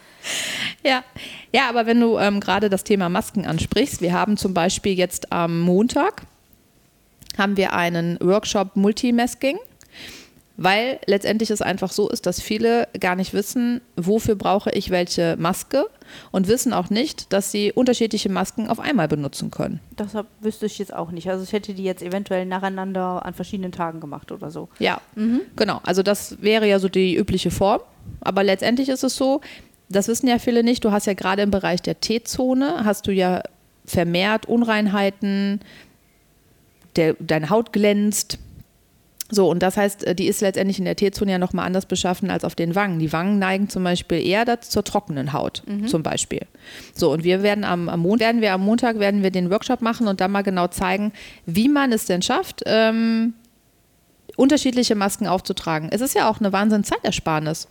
Speaker 2: ja. ja, aber wenn du ähm, gerade das Thema Masken ansprichst, wir haben zum Beispiel jetzt am Montag haben wir einen Workshop Multimasking, weil letztendlich es einfach so ist, dass viele gar nicht wissen, wofür brauche ich welche Maske und wissen auch nicht, dass sie unterschiedliche Masken auf einmal benutzen können.
Speaker 1: Das hab, wüsste ich jetzt auch nicht. Also ich hätte die jetzt eventuell nacheinander an verschiedenen Tagen gemacht oder so.
Speaker 2: Ja, genau. Also das wäre ja so die übliche Form. Aber letztendlich ist es so, das wissen ja viele nicht, du hast ja gerade im Bereich der T-Zone, hast du ja vermehrt Unreinheiten, der, deine Haut glänzt. So, und das heißt, äh, die ist letztendlich in der T-Zone ja nochmal anders beschaffen als auf den Wangen. Die Wangen neigen zum Beispiel eher dazu, zur trockenen Haut, zum Beispiel. So, und wir werden am, am, Mon werden wir am Montag werden wir den Workshop machen und dann mal genau zeigen, wie man es denn schafft, ähm, unterschiedliche Masken aufzutragen. Es ist ja auch eine Wahnsinn Zeitersparnis.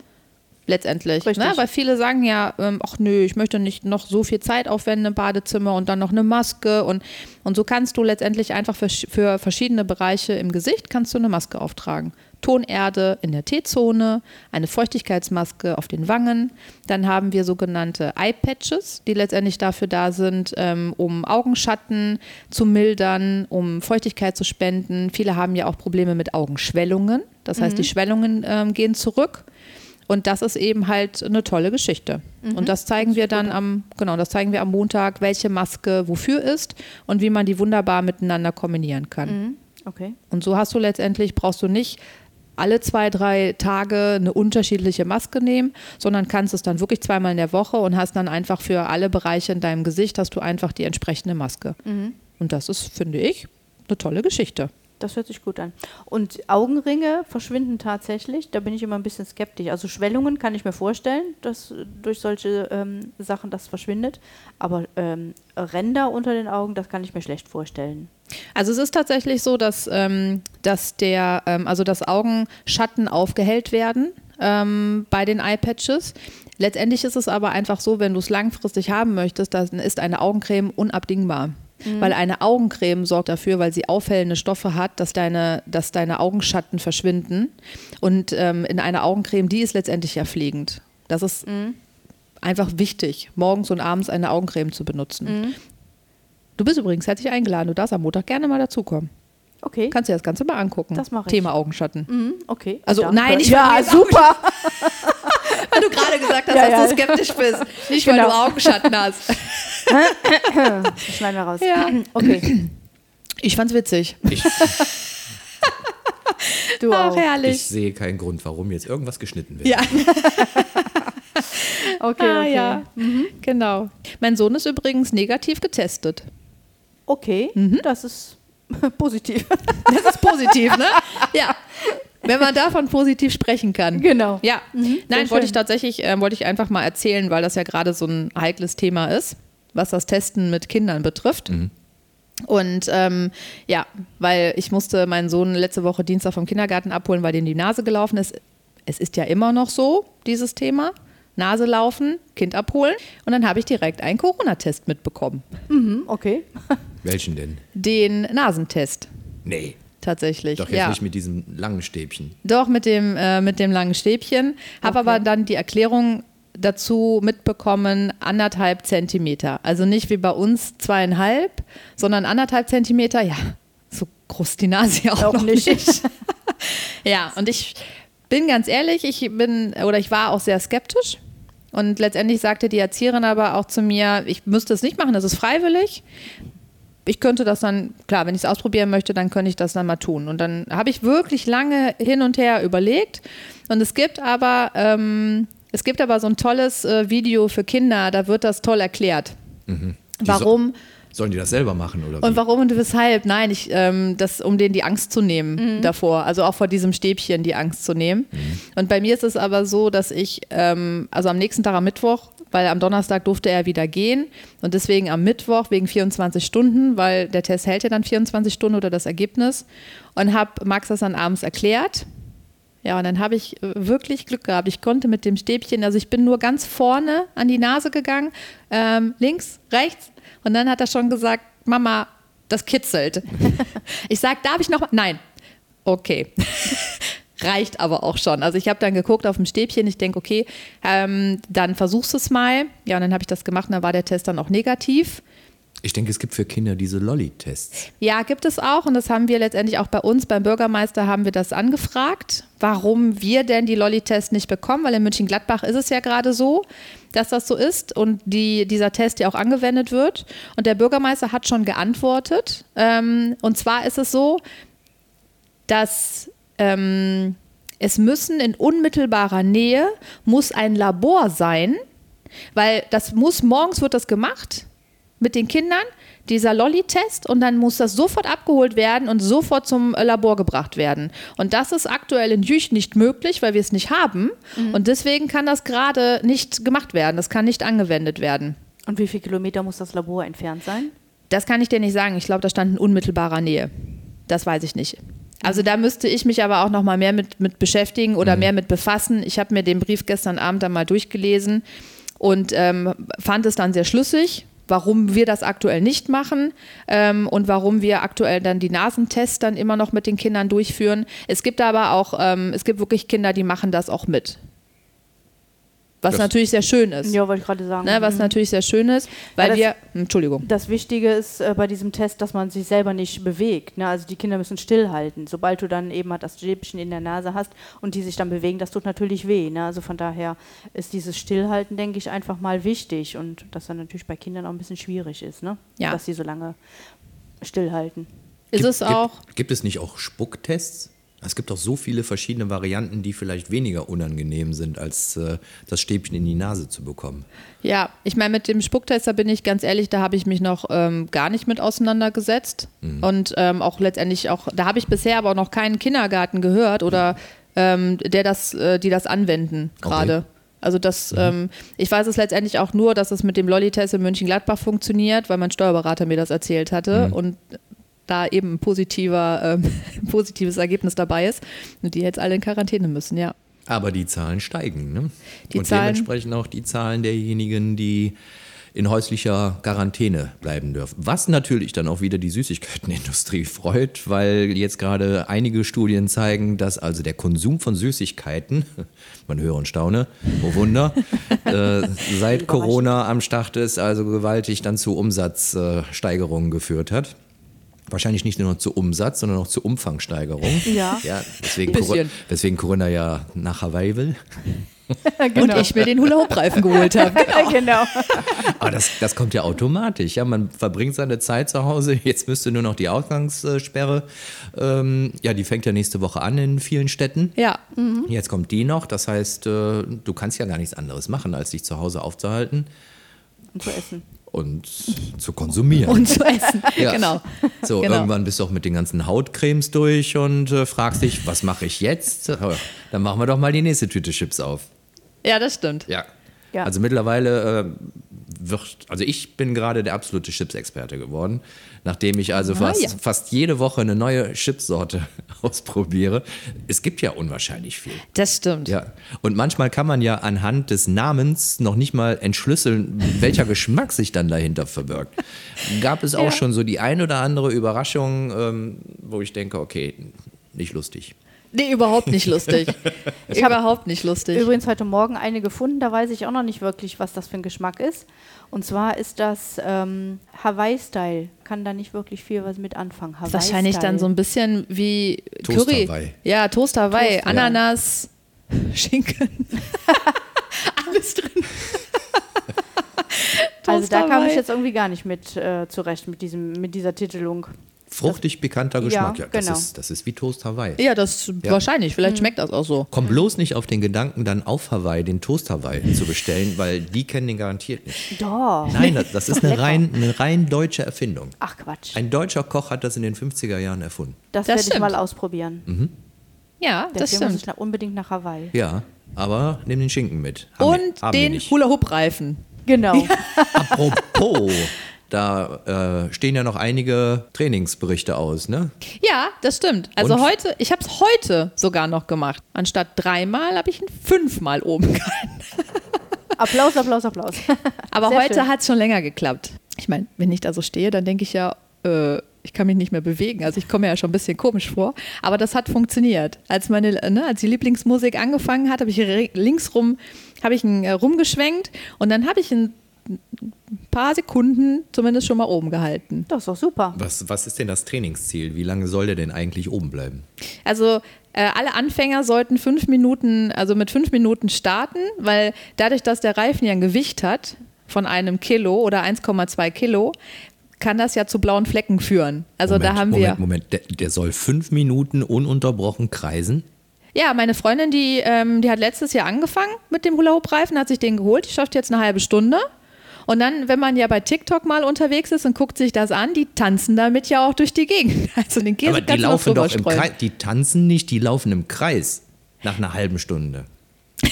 Speaker 2: Letztendlich.
Speaker 1: Richtig.
Speaker 2: Ne? Weil viele sagen ja, ähm, ach nö, ich möchte nicht noch so viel Zeit aufwenden im Badezimmer und dann noch eine Maske. Und, und so kannst du letztendlich einfach für, für verschiedene Bereiche im Gesicht kannst du eine Maske auftragen. Tonerde in der T-Zone, eine Feuchtigkeitsmaske auf den Wangen. Dann haben wir sogenannte Eye-Patches, die letztendlich dafür da sind, ähm, um Augenschatten zu mildern, um Feuchtigkeit zu spenden. Viele haben ja auch Probleme mit Augenschwellungen. Das heißt, die Schwellungen ähm, gehen zurück. Und das ist eben halt eine tolle Geschichte. Und das zeigen wir dann am, genau, das zeigen wir am Montag, welche Maske wofür ist und wie man die wunderbar miteinander kombinieren kann.
Speaker 1: Mhm. Okay.
Speaker 2: Und so hast du letztendlich, brauchst du nicht alle zwei, drei Tage eine unterschiedliche Maske nehmen, sondern kannst es dann wirklich zweimal in der Woche und hast dann einfach für alle Bereiche in deinem Gesicht hast du einfach die entsprechende Maske. Und das ist, finde ich, eine tolle Geschichte.
Speaker 1: Das hört sich gut an. Und Augenringe verschwinden tatsächlich. Da bin ich immer ein bisschen skeptisch. Also Schwellungen kann ich mir vorstellen, dass durch solche ähm, Sachen das verschwindet. Aber ähm, Ränder unter den Augen, das kann ich mir schlecht vorstellen.
Speaker 2: Also es ist tatsächlich so, dass, ähm, dass der, ähm, also dass Augenschatten aufgehellt werden ähm, bei den Eye-Patches. Letztendlich ist es aber einfach so, wenn du es langfristig haben möchtest, dann ist eine Augencreme unabdingbar. Weil eine Augencreme sorgt dafür, weil sie aufhellende Stoffe hat, dass deine, dass deine Augenschatten verschwinden. Und ähm, in einer Augencreme, die ist letztendlich ja pflegend. Das ist einfach wichtig, morgens und abends eine Augencreme zu benutzen. Du bist übrigens herzlich eingeladen. Du darfst am Montag gerne mal dazukommen.
Speaker 1: Okay.
Speaker 2: Kannst dir das Ganze mal angucken.
Speaker 1: Das mach ich.
Speaker 2: Thema Augenschatten.
Speaker 1: Mhm, okay.
Speaker 2: Also,
Speaker 1: Danke.
Speaker 2: nein, ich
Speaker 1: Ja, super.
Speaker 2: Weil du gerade gesagt hast,
Speaker 1: Ja,
Speaker 2: dass
Speaker 1: ja.
Speaker 2: du skeptisch bist. Nicht, weil
Speaker 1: Genau.
Speaker 2: du Augenschatten hast.
Speaker 1: Schneiden wir raus.
Speaker 2: Ja.
Speaker 1: Okay.
Speaker 2: Ich fand's witzig.
Speaker 3: Ich,
Speaker 1: Du
Speaker 2: Ach,
Speaker 1: auch.
Speaker 2: herrlich.
Speaker 3: ich sehe keinen Grund, warum jetzt irgendwas geschnitten wird.
Speaker 2: Ja,
Speaker 1: Okay,
Speaker 2: ah,
Speaker 1: okay.
Speaker 2: ja. genau. Mein Sohn ist übrigens negativ getestet.
Speaker 1: Okay,
Speaker 2: Mhm.
Speaker 1: das ist positiv.
Speaker 2: Das ist positiv, ne? Ja. Wenn man davon positiv sprechen kann.
Speaker 1: genau.
Speaker 2: Ja, nein,
Speaker 1: sehr
Speaker 2: wollte ich tatsächlich, äh, wollte ich einfach mal erzählen, weil das ja gerade so ein heikles Thema ist, was das Testen mit Kindern betrifft. Und ähm, ja, weil ich musste meinen Sohn letzte Woche Dienstag vom Kindergarten abholen, weil dem die Nase gelaufen ist. Es ist ja immer noch so, dieses Thema. Nase laufen, Kind abholen. Und dann habe ich direkt einen Corona-Test mitbekommen.
Speaker 1: Mhm, okay.
Speaker 3: Welchen denn?
Speaker 2: Den Nasentest
Speaker 3: Nee,
Speaker 2: tatsächlich.
Speaker 3: doch jetzt
Speaker 2: ja.
Speaker 3: nicht mit diesem langen Stäbchen.
Speaker 2: Doch, mit dem, äh, mit dem langen Stäbchen. Habe
Speaker 1: Okay.
Speaker 2: aber dann die Erklärung dazu mitbekommen, anderthalb Zentimeter. Also nicht wie bei uns zweieinhalb, sondern anderthalb Zentimeter. Ja, so groß die Nase ja auch,
Speaker 1: Auch
Speaker 2: noch
Speaker 1: nicht.
Speaker 2: nicht. ja, und ich bin ganz ehrlich, ich bin oder ich war auch sehr skeptisch. Und letztendlich sagte die Erzieherin aber auch zu mir, ich müsste es nicht machen, das ist freiwillig ich könnte das dann, klar, wenn ich es ausprobieren möchte, dann könnte ich das dann mal tun. Und dann habe ich wirklich lange hin und her überlegt. Und es gibt aber, ähm, es gibt aber so ein tolles äh, Video für Kinder, da wird das toll erklärt.
Speaker 3: Die
Speaker 2: Warum
Speaker 3: Sollen die das selber machen oder
Speaker 2: und
Speaker 3: wie?
Speaker 2: warum und weshalb? Nein, ich, ähm, das, um denen die Angst zu nehmen davor, also auch vor diesem Stäbchen die Angst zu nehmen. Und bei mir ist es aber so, dass ich, ähm, also am nächsten Tag am Mittwoch, weil am Donnerstag durfte er wieder gehen und deswegen am Mittwoch wegen 24 Stunden, weil der Test hält ja dann 24 Stunden oder das Ergebnis und habe Max das dann abends erklärt. Ja, und dann habe ich äh, wirklich Glück gehabt. Ich konnte mit dem Stäbchen, also ich bin nur ganz vorne an die Nase gegangen, ähm, links, rechts. Und dann hat er schon gesagt, Mama, Das kitzelt. Ich sage, darf ich noch mal? Nein. Okay. Reicht aber auch schon. Also ich habe dann geguckt auf dem Stäbchen, ich denke, okay, ähm, dann versuchst du es mal. Ja, und dann habe ich das gemacht und dann war der Test dann auch negativ.
Speaker 3: Ich denke, es gibt für Kinder diese Lolli-Tests.
Speaker 2: Ja, gibt es auch. Und das haben wir letztendlich auch bei uns, beim Bürgermeister, haben wir das angefragt, warum wir denn die Lolli-Tests nicht bekommen. Weil in München-Gladbach ist es ja gerade so, dass das so ist und die, dieser Test ja auch angewendet wird. Und der Bürgermeister hat schon geantwortet. Ähm, und zwar ist es so, dass ähm, es müssen in unmittelbarer Nähe muss ein Labor sein, weil das muss morgens wird das gemacht mit den Kindern dieser Lolli-Test und dann muss das sofort abgeholt werden und sofort zum Labor gebracht werden. Und das ist aktuell in Jüch nicht möglich, weil wir es nicht haben. Mhm. Und deswegen kann das gerade nicht gemacht werden. Das kann nicht angewendet werden.
Speaker 1: Und wie viele Kilometer muss das Labor entfernt sein?
Speaker 2: Das kann ich dir nicht sagen. Ich glaube, da stand in unmittelbarer Nähe. Das weiß ich nicht. Also da müsste ich mich aber auch noch mal mehr mit, mit beschäftigen oder mhm. mehr mit befassen. Ich habe mir den Brief gestern Abend dann mal durchgelesen und ähm, fand es dann sehr schlüssig, warum wir das aktuell nicht machen ähm, und warum wir aktuell dann die Nasentests dann immer noch mit den Kindern durchführen. Es gibt aber auch, ähm, es gibt wirklich Kinder, die machen das auch mit. Was das natürlich sehr schön ist.
Speaker 1: Ja, wollte ich gerade sagen.
Speaker 2: Ne, was mhm. natürlich sehr schön ist, weil ja, das, wir, Entschuldigung.
Speaker 1: Das Wichtige ist äh, bei diesem Test, dass man sich selber nicht bewegt. Ne? Also die Kinder müssen stillhalten. Sobald du dann eben halt das Stäbchen in der Nase hast und die sich dann bewegen, das tut natürlich weh. Ne? Also von daher ist dieses Stillhalten, denke ich, einfach mal wichtig und das dann natürlich bei Kindern auch ein bisschen schwierig ist, ne? Ja. dass sie so lange stillhalten.
Speaker 2: Ist gibt, es auch.
Speaker 3: Gibt, gibt es nicht auch Spucktests? Es gibt auch so viele verschiedene Varianten, die vielleicht weniger unangenehm sind, als äh, das Stäbchen in die Nase zu bekommen.
Speaker 2: Ja, ich meine, mit dem Spucktester bin ich ganz ehrlich, da habe ich mich noch ähm, gar nicht mit auseinandergesetzt. Mhm. Und ähm, auch letztendlich auch, da habe ich bisher aber auch noch keinen Kindergarten gehört oder ähm, der das, äh, die das anwenden gerade. Okay. Also das, mhm. ähm, ich weiß es letztendlich auch nur, dass es mit dem Lolli-Test in München-Gladbach funktioniert, weil mein Steuerberater mir das erzählt hatte. Mhm. Und da eben ein positiver, ähm, positives Ergebnis dabei ist und die jetzt alle in Quarantäne müssen, ja.
Speaker 3: Aber die Zahlen steigen, ne?
Speaker 2: Die
Speaker 3: und
Speaker 2: Zahlen,
Speaker 3: dementsprechend auch die Zahlen derjenigen, die in häuslicher Quarantäne bleiben dürfen. Was natürlich dann auch wieder die Süßigkeitenindustrie freut, weil jetzt gerade einige Studien zeigen, dass also der Konsum von Süßigkeiten, man höre und staune, oh Wunder, äh, seit Corona am Start ist, also gewaltig dann zu Umsatzsteigerungen geführt hat. Wahrscheinlich nicht nur zu Umsatz, sondern auch zur Umfangsteigerung.
Speaker 1: Ja.
Speaker 3: ja deswegen, deswegen Corinna ja nach Hawaii will.
Speaker 2: genau. Und ich mir den Hula-Hoop-Reifen geholt habe.
Speaker 1: Genau. genau.
Speaker 3: Aber das, das kommt ja automatisch. Ja, man verbringt seine Zeit zu Hause. Jetzt müsste nur noch die Ausgangssperre. Ähm, ja, die fängt ja nächste Woche an in vielen Städten.
Speaker 2: Ja.
Speaker 3: Mhm. Jetzt kommt die noch. Das heißt, äh, du kannst ja gar nichts anderes machen, als dich zu Hause aufzuhalten.
Speaker 1: Und zu essen
Speaker 3: und zu konsumieren.
Speaker 2: Und zu essen, ja. genau.
Speaker 3: So,
Speaker 2: genau.
Speaker 3: irgendwann bist du auch mit den ganzen Hautcremes durch und äh, fragst dich, was mache ich jetzt? Dann machen wir doch mal die nächste Tüte Chips auf.
Speaker 2: Ja, das stimmt.
Speaker 3: Ja. ja. Also mittlerweile äh, wird, also ich bin gerade der absolute Chips-Experte geworden, nachdem ich also ah, fast, ja. fast jede Woche eine neue Chipsorte ausprobiere. Es gibt ja unwahrscheinlich viel.
Speaker 2: Das stimmt.
Speaker 3: Ja. Und manchmal kann man ja anhand des Namens noch nicht mal entschlüsseln, welcher Geschmack sich dann dahinter verbirgt. Gab es auch ja. schon so die ein oder andere Überraschung, ähm, wo ich denke, okay, nicht lustig.
Speaker 2: Nee, überhaupt nicht lustig. ich habe überhaupt nicht lustig.
Speaker 1: Übrigens heute Morgen eine gefunden, da weiß ich auch noch nicht wirklich, was das für ein Geschmack ist. Und zwar ist das ähm, Hawaii-Style. Kann da nicht wirklich viel was mit anfangen.
Speaker 2: Hawaii Wahrscheinlich dann so ein bisschen wie Toast Curry. Hawaii. Ja, Toast Hawaii, Toast, Ananas, ja. Schinken. Alles drin.
Speaker 1: also da kam ich jetzt irgendwie gar nicht mit äh, zurecht mit, diesem, mit dieser Titelung.
Speaker 3: Fruchtig pikanter Geschmack, ja, ja das, genau. ist, das ist wie Toast Hawaii.
Speaker 2: Ja, das ja. wahrscheinlich. Vielleicht mhm. schmeckt das auch so.
Speaker 3: Komm bloß nicht auf den Gedanken, dann auf Hawaii den Toast Hawaii zu bestellen, weil die kennen den garantiert nicht.
Speaker 1: Doch.
Speaker 3: Nein, das, das ist eine rein, eine rein deutsche Erfindung.
Speaker 1: Ach Quatsch.
Speaker 3: Ein deutscher Koch hat das in den 50er Jahren erfunden.
Speaker 1: Das, das werde ich mal ausprobieren.
Speaker 3: Mhm.
Speaker 2: Ja, Deswegen das stimmt. muss
Speaker 1: ich unbedingt nach Hawaii.
Speaker 3: Ja, aber nimm den Schinken mit.
Speaker 2: Haben Und wir, den Hula-Hoop-Reifen.
Speaker 1: Genau.
Speaker 3: Apropos. Da äh, stehen ja noch einige Trainingsberichte aus, ne?
Speaker 2: Ja, das stimmt. Also Und? heute, ich habe es heute sogar noch gemacht. Anstatt dreimal habe ich ihn fünfmal oben gehalten.
Speaker 1: Applaus, Applaus, Applaus.
Speaker 2: Aber Sehr heute hat es schon länger geklappt. Ich meine, wenn ich da so stehe, dann denke ich ja, äh, ich kann mich nicht mehr bewegen. Also ich komme mir ja schon ein bisschen komisch vor. Aber das hat funktioniert. Als meine, ne, als die Lieblingsmusik angefangen hat, habe ich links rum, habe ich ihn äh, rumgeschwenkt und dann habe ich ein paar Sekunden zumindest schon mal oben gehalten.
Speaker 1: Das ist doch super.
Speaker 3: Was, was ist denn das Trainingsziel? Wie lange soll der denn eigentlich oben bleiben?
Speaker 2: Also äh, alle Anfänger sollten fünf Minuten, also mit fünf Minuten starten, weil dadurch, dass der Reifen ja ein Gewicht hat von einem Kilo oder 1,2 Kilo, kann das ja zu blauen Flecken führen. Also
Speaker 3: Moment,
Speaker 2: da haben
Speaker 3: Moment,
Speaker 2: wir.
Speaker 3: Moment, der, der soll fünf Minuten ununterbrochen kreisen?
Speaker 2: Ja, meine Freundin, die, ähm, die hat letztes Jahr angefangen mit dem Hula-Hoop-Reifen, hat sich den geholt, die schafft jetzt eine halbe Stunde. Und dann, wenn man ja bei TikTok mal unterwegs ist und guckt sich das an, die tanzen damit ja auch durch die Gegend. Also den Käse
Speaker 3: Aber die laufen doch im. Kreis. Die tanzen nicht, die laufen im Kreis. Nach einer halben Stunde.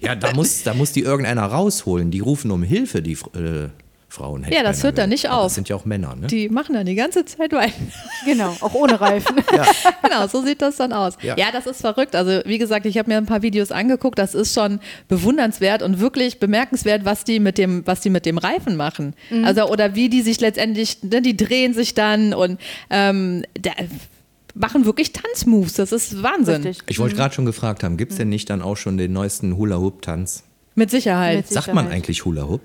Speaker 3: ja, da muss, da muss die irgendeiner rausholen. Die rufen um Hilfe, die äh, Frauen. hätte
Speaker 2: Ja, das hört da nicht auf.
Speaker 3: Das sind ja auch Männer, ne?
Speaker 2: Die machen dann die ganze Zeit weiter.
Speaker 1: Genau, auch ohne Reifen.
Speaker 2: genau, so sieht das dann aus.
Speaker 3: Ja.
Speaker 2: Ja, das ist verrückt. Also wie gesagt, ich habe mir ein paar Videos angeguckt. Das ist schon bewundernswert und wirklich bemerkenswert, was die mit dem, was die mit dem Reifen machen. Also oder wie die sich letztendlich, ne, die drehen sich dann und ähm, da, machen wirklich Tanzmoves. Das ist Wahnsinn.
Speaker 1: Richtig.
Speaker 3: Ich wollte gerade schon gefragt haben, gibt es denn nicht dann auch schon den neuesten Hula-Hoop-Tanz?
Speaker 2: Mit Sicherheit.
Speaker 1: Mit
Speaker 3: Sagt man
Speaker 1: Sicherheit.
Speaker 3: eigentlich Hula-Hoop?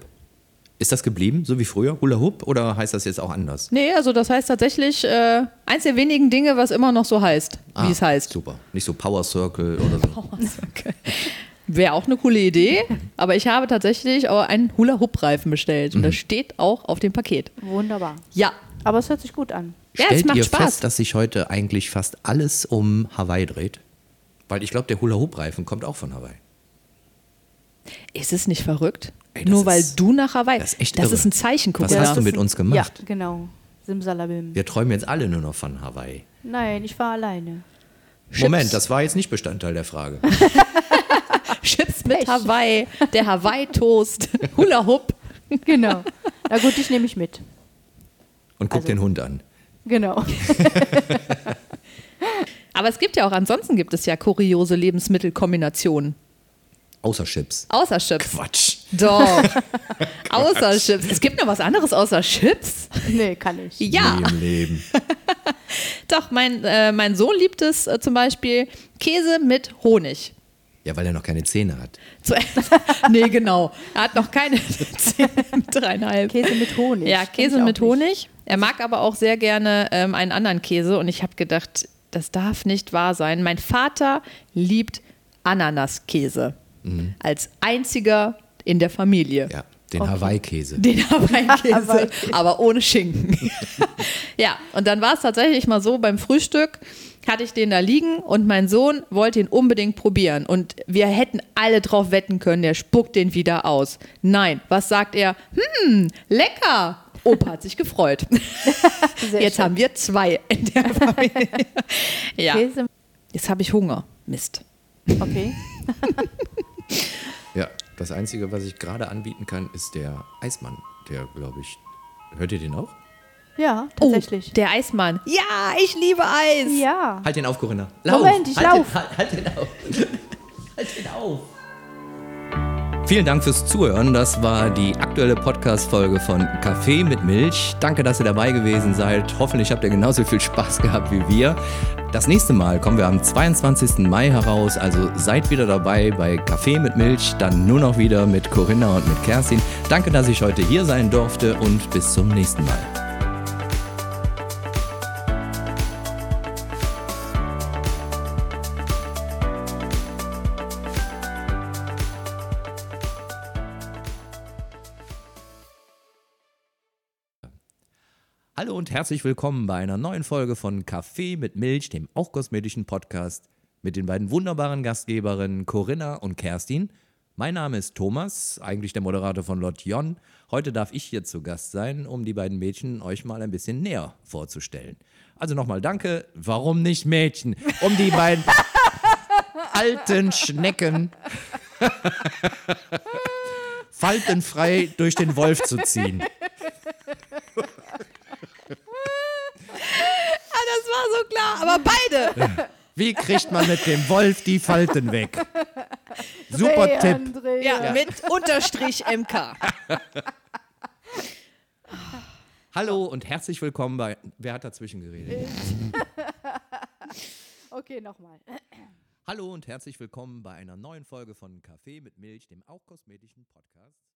Speaker 3: Ist das geblieben, so wie früher, Hula-Hoop? Oder heißt das jetzt auch anders?
Speaker 2: Nee, also das heißt tatsächlich äh, eins der wenigen Dinge, was immer noch so heißt,
Speaker 3: Ah,
Speaker 2: wie es heißt.
Speaker 3: Super. Nicht so Power Circle oder so.
Speaker 2: Okay. Wäre auch eine coole Idee, aber ich habe tatsächlich auch einen Hula-Hoop-Reifen bestellt und das steht auch auf dem Paket.
Speaker 1: Wunderbar.
Speaker 2: Ja,
Speaker 1: Aber es hört sich gut an.
Speaker 2: Ja, es
Speaker 3: Stellt
Speaker 2: macht
Speaker 3: ihr
Speaker 2: Spaß.
Speaker 3: fest, dass sich heute eigentlich fast alles um Hawaii dreht? Weil ich glaube, der Hula-Hoop-Reifen kommt auch von Hawaii.
Speaker 2: ist es nicht verrückt?
Speaker 3: Ey,
Speaker 2: Nur weil
Speaker 3: ist-
Speaker 2: du nach Hawaii.
Speaker 3: das ist echt
Speaker 2: das
Speaker 3: irre.
Speaker 2: ist ein Zeichen, guck
Speaker 3: Was hast du mit uns gemacht?
Speaker 1: Ja, genau. Simsalabim.
Speaker 3: Wir träumen jetzt alle nur noch von Hawaii.
Speaker 1: Nein, ich war alleine.
Speaker 2: Chips.
Speaker 3: Moment, das war jetzt nicht Bestandteil der Frage.
Speaker 2: Chips mit
Speaker 1: Pech.
Speaker 2: Hawaii, der Hawaii-Toast, Hula Hoop.
Speaker 1: Genau. Na gut, dich nehme ich mit.
Speaker 3: Und guck
Speaker 1: Also-
Speaker 3: den Hund an.
Speaker 1: Genau.
Speaker 2: Aber es gibt ja auch, ansonsten gibt es ja kuriose Lebensmittelkombinationen.
Speaker 3: Außer Chips.
Speaker 2: Außer Chips.
Speaker 3: Quatsch.
Speaker 2: Doch. außer Chips. Es gibt noch was anderes außer Chips?
Speaker 1: Nee, kann ich.
Speaker 2: Ja.
Speaker 3: Nie im Leben.
Speaker 2: Doch, mein, äh, mein Sohn liebt es äh, zum Beispiel Käse mit Honig.
Speaker 3: Ja, weil er noch keine Zähne hat.
Speaker 2: Zu nee, genau. Er hat noch keine Zähne mit dreieinhalb.
Speaker 1: Käse mit Honig.
Speaker 2: Ja, Käse mit
Speaker 1: nicht.
Speaker 2: Honig. Er mag aber auch sehr gerne ähm, einen anderen Käse und ich habe gedacht, das darf nicht wahr sein. Mein Vater liebt Ananaskäse als einziger in der Familie.
Speaker 3: Ja, den Hawaii-Käse.
Speaker 2: Den Hawaii-Käse, aber ohne Schinken. ja, und dann war es tatsächlich mal so, beim Frühstück hatte ich den da liegen und mein Sohn wollte ihn unbedingt probieren. Und wir hätten alle drauf wetten können, der spuckt den wieder aus. Nein, was sagt er? Hm, lecker. Opa hat sich gefreut.
Speaker 1: Sehr
Speaker 2: Jetzt
Speaker 1: schön.
Speaker 2: haben wir zwei in der Familie. ja,
Speaker 1: Käse.
Speaker 2: jetzt habe ich Hunger. Mist.
Speaker 1: Okay.
Speaker 3: Ja, das Einzige, was ich gerade anbieten kann, ist der Eismann. Der, glaube ich. Hört ihr den auch?
Speaker 1: Ja, tatsächlich.
Speaker 2: Oh, der Eismann. Ja, ich liebe Eis.
Speaker 1: ja.
Speaker 3: Halt den auf, Corinna.
Speaker 1: Moment, ich
Speaker 3: halt
Speaker 1: lauf.
Speaker 3: Den, halt, halt den auf. halt den auf. Vielen Dank fürs Zuhören. Das war die aktuelle Podcast-Folge von Kaffee mit Milch. Danke, dass ihr dabei gewesen seid. Hoffentlich habt ihr genauso viel Spaß gehabt wie wir. Das nächste Mal kommen wir am 22. Mai heraus. Also seid wieder dabei bei Kaffee mit Milch. Dann nur noch wieder mit Corinna und mit Kerstin. Danke, dass ich heute hier sein durfte und bis zum nächsten Mal. Und herzlich willkommen bei einer neuen Folge von Kaffee mit Milch, dem auch kosmetischen Podcast mit den beiden wunderbaren Gastgeberinnen Corinna und Kerstin. Mein Name ist Thomas, eigentlich der Moderator von Lotjon. Heute darf ich hier zu Gast sein, um die beiden Mädchen euch mal ein bisschen näher vorzustellen. Also nochmal danke. Warum nicht Mädchen? Um die beiden alten Schnecken faltenfrei durch den Wolf zu ziehen.
Speaker 2: Ah, das war so klar, aber beide.
Speaker 3: Wie kriegt man mit dem Wolf die Falten weg? Super
Speaker 1: Drehen,
Speaker 3: Tipp.
Speaker 1: drehen.
Speaker 2: Ja, mit Unterstrich MK.
Speaker 3: Hallo und herzlich willkommen bei. Wer hat dazwischen geredet?
Speaker 1: Okay, nochmal.
Speaker 3: Hallo und herzlich willkommen bei einer neuen Folge von Kaffee mit Milch, dem auch kosmetischen Podcast.